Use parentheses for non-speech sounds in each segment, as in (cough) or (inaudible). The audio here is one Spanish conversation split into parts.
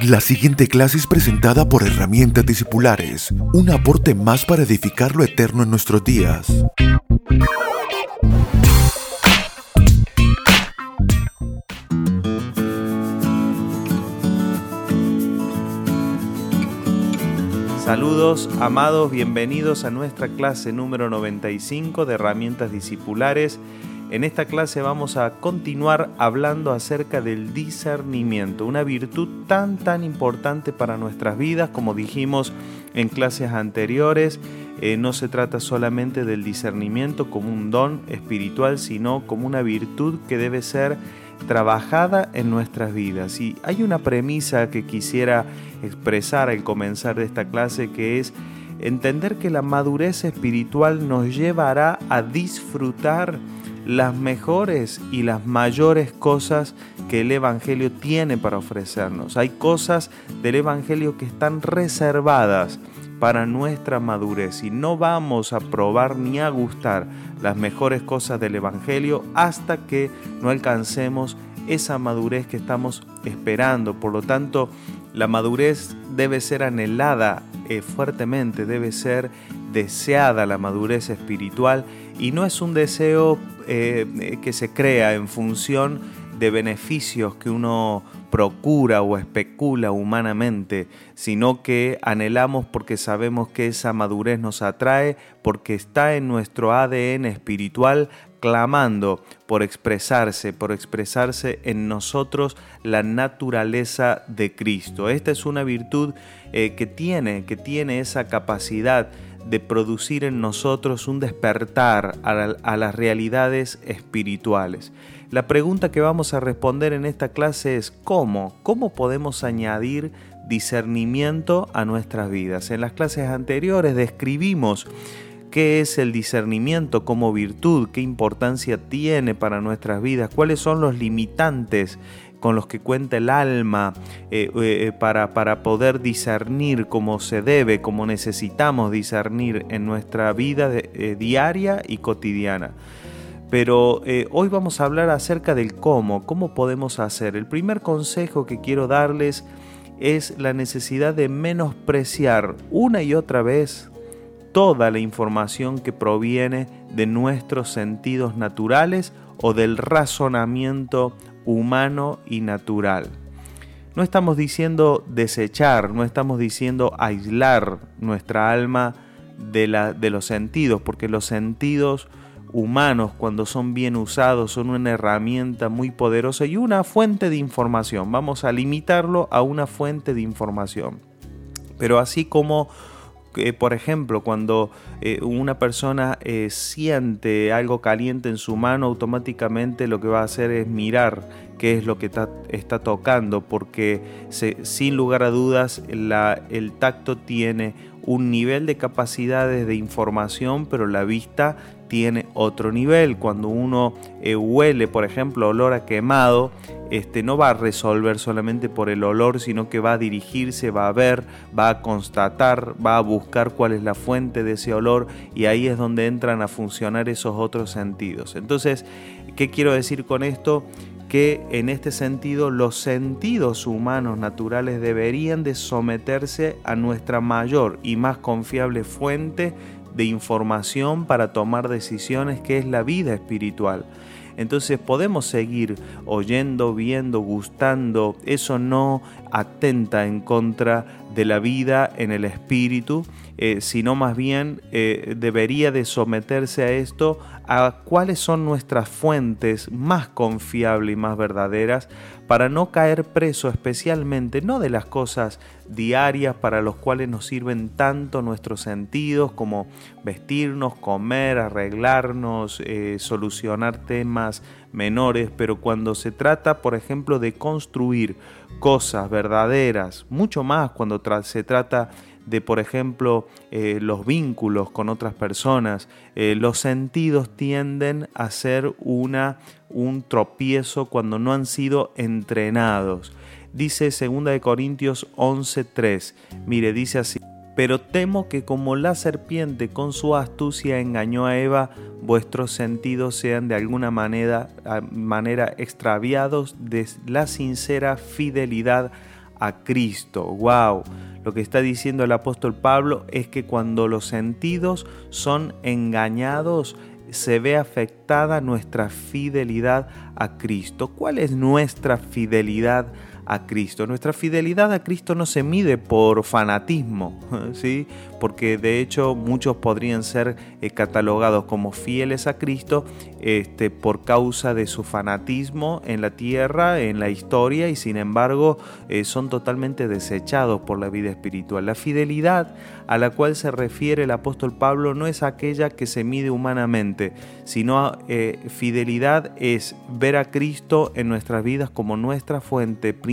La siguiente clase es presentada por Herramientas Discipulares, un aporte más para edificar lo eterno en nuestros días. Saludos, amados, bienvenidos a nuestra clase número 95 de Herramientas Discipulares. En esta clase vamos a continuar hablando acerca del discernimiento, una virtud tan tan importante para nuestras vidas, como dijimos en clases anteriores. Eh, no se trata solamente del discernimiento como un don espiritual, sino como una virtud que debe ser trabajada en nuestras vidas. Y hay una premisa que quisiera expresar al comenzar de esta clase que es entender que la madurez espiritual nos llevará a disfrutar las mejores y las mayores cosas que el Evangelio tiene para ofrecernos. Hay cosas del Evangelio que están reservadas para nuestra madurez y no vamos a probar ni a gustar las mejores cosas del Evangelio hasta que no alcancemos esa madurez que estamos esperando. Por lo tanto, la madurez debe ser anhelada eh, fuertemente, debe ser deseada la madurez espiritual y no es un deseo eh, que se crea en función de beneficios que uno procura o especula humanamente, sino que anhelamos porque sabemos que esa madurez nos atrae, porque está en nuestro ADN espiritual clamando por expresarse, por expresarse en nosotros la naturaleza de Cristo. Esta es una virtud eh, que tiene, que tiene esa capacidad de producir en nosotros un despertar a, las realidades espirituales. La pregunta que vamos a responder en esta clase es ¿cómo? ¿Cómo podemos añadir discernimiento a nuestras vidas? En las clases anteriores describimos qué es el discernimiento como virtud, qué importancia tiene para nuestras vidas, cuáles son los limitantes con los que cuenta el alma eh, eh, para, para poder discernir como se debe, como necesitamos discernir en nuestra vida eh, diaria y cotidiana. Pero hoy vamos a hablar acerca del cómo, cómo podemos hacer. El primer consejo que quiero darles es la necesidad de menospreciar una y otra vez toda la información que proviene de nuestros sentidos naturales o del razonamiento humano y natural. No estamos diciendo desechar, no estamos diciendo aislar nuestra alma de, los sentidos, porque los sentidos humanos cuando son bien usados son una herramienta muy poderosa y una fuente de información. Vamos a limitarlo a una fuente de información. Pero así como por ejemplo, cuando eh, una persona eh, siente algo caliente en su mano, automáticamente lo que va a hacer es mirar qué es lo que está, tocando, porque sin lugar a dudas el tacto tiene un nivel de capacidades de información, pero la vista tiene otro nivel. Cuando uno eh, huele, por ejemplo, olor a quemado, este, no va a resolver solamente por el olor, sino que va a dirigirse, va a ver, va a constatar, va a buscar cuál es la fuente de ese olor y ahí es donde entran a funcionar esos otros sentidos. Entonces, ¿qué quiero decir con esto? que en este sentido los sentidos humanos naturales deberían de someterse a nuestra mayor y más confiable fuente de información para tomar decisiones que es la vida espiritual. Entonces podemos seguir oyendo, viendo, gustando. Eso no atenta en contra de la vida en el espíritu, eh, sino más bien eh, debería de someterse a esto, a cuáles son nuestras fuentes más confiables y más verdaderas para no caer preso especialmente no de las cosas diarias para los cuales nos sirven tanto nuestros sentidos como vestirnos, comer, arreglarnos, eh, solucionar temas menores, pero cuando se trata, por ejemplo, de construir cosas verdaderas, mucho más cuando se trata de, por ejemplo, eh, los vínculos con otras personas, eh, los sentidos tienden a ser una, un tropiezo cuando no han sido entrenados. Dice 2 Corintios 11:3, mire, dice así, pero temo que como la serpiente con su astucia engañó a Eva, vuestros sentidos sean de alguna manera, manera extraviados de la sincera fidelidad a Cristo. ¡Wow! Lo que está diciendo el apóstol Pablo es que cuando los sentidos son engañados, se ve afectada nuestra fidelidad a Cristo. ¿Cuál es nuestra fidelidad a Cristo? Nuestra fidelidad a Cristo no se mide por fanatismo, (laughs) ¿sí? porque de hecho muchos podrían ser eh, catalogados como fieles a Cristo este, por causa de su fanatismo en la tierra, en la historia, y sin embargo eh, son totalmente desechados por la vida espiritual. La fidelidad a la cual se refiere el apóstol Pablo no es aquella que se mide humanamente, sino eh, fidelidad es ver a Cristo en nuestras vidas como nuestra fuente principal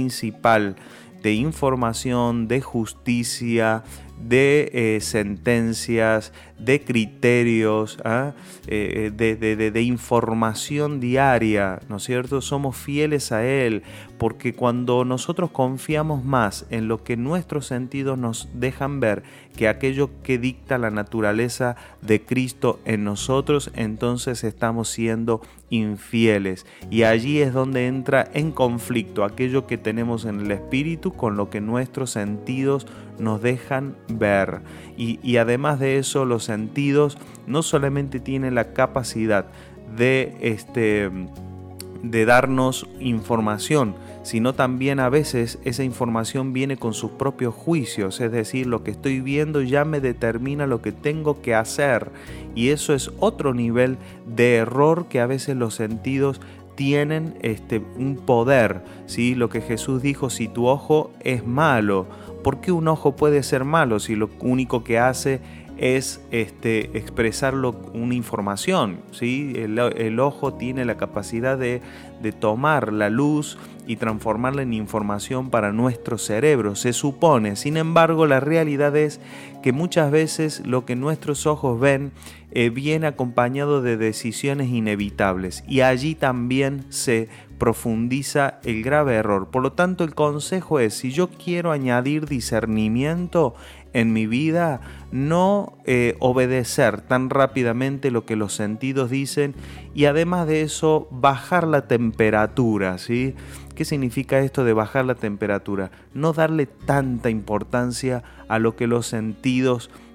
de información, de justicia, de eh, sentencias, de criterios, ¿ah? eh, de, de, información diaria, ¿no es cierto? Somos fieles a Él, porque cuando nosotros confiamos más en lo que nuestros sentidos nos dejan ver que aquello que dicta la naturaleza de Cristo en nosotros, entonces estamos siendo infieles. Y allí es donde entra en conflicto aquello que tenemos en el espíritu con lo que nuestros sentidos nos dejan ver. Y, además de eso, los sentidos no solamente tienen la capacidad de, este, de darnos información, sino también a veces esa información viene con sus propios juicios, es decir, lo que estoy viendo ya me determina lo que tengo que hacer y eso es otro nivel de error que a veces los sentidos tienen este, un poder, ¿sí? lo que Jesús dijo, si tu ojo es malo, ¿por qué un ojo puede ser malo si lo único que hace es este, expresarlo una información. ¿sí? El, ojo tiene la capacidad de, de, tomar la luz y transformarla en información para nuestro cerebro, se supone. Sin embargo, la realidad es que muchas veces lo que nuestros ojos ven eh, viene acompañado de decisiones inevitables y allí también se profundiza el grave error. Por lo tanto, el consejo es, si yo quiero añadir discernimiento, en mi vida, no eh, obedecer tan rápidamente lo que los sentidos dicen y además de eso bajar la temperatura, ¿sí? ¿Qué significa esto de bajar la temperatura? No darle tanta importancia a lo que los sentidos dicen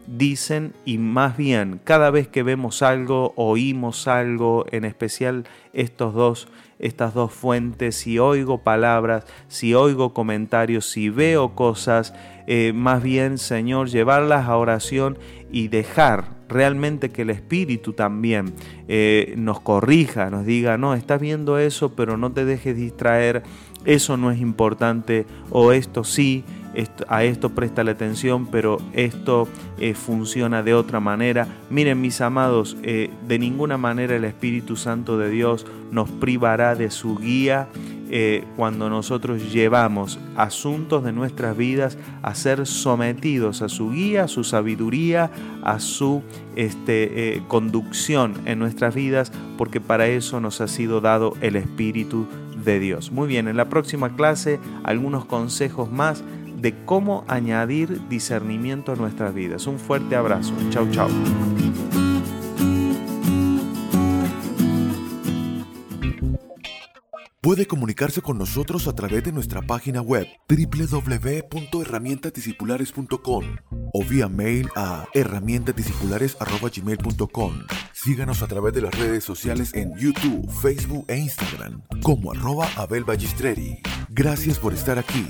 y más bien cada vez que vemos algo, oímos algo, en especial estos dos, estas dos fuentes, si oigo palabras, si oigo comentarios, si veo cosas, eh, más bien Señor, llevarlas a oración y dejar realmente que el Espíritu también eh, nos corrija, nos diga, no, estás viendo eso, pero no te dejes distraer, eso no es importante o esto sí a esto presta la atención, pero esto eh, funciona de otra manera. Miren mis amados, eh, de ninguna manera el Espíritu Santo de Dios nos privará de su guía eh, cuando nosotros llevamos asuntos de nuestras vidas a ser sometidos a su guía, a su sabiduría, a su este, conducción en nuestras vidas, porque para eso nos ha sido dado el Espíritu de Dios. Muy bien, en la próxima clase algunos consejos más de cómo añadir discernimiento a nuestras vidas. Un fuerte abrazo. Chau, chau. Puede comunicarse con nosotros a través de nuestra página web www.herramientadiscipulares.com o vía mail a herramientadiscipulares.gmail.com. Síganos a través de las redes sociales en YouTube, Facebook e Instagram como arroba Abel Gracias por estar aquí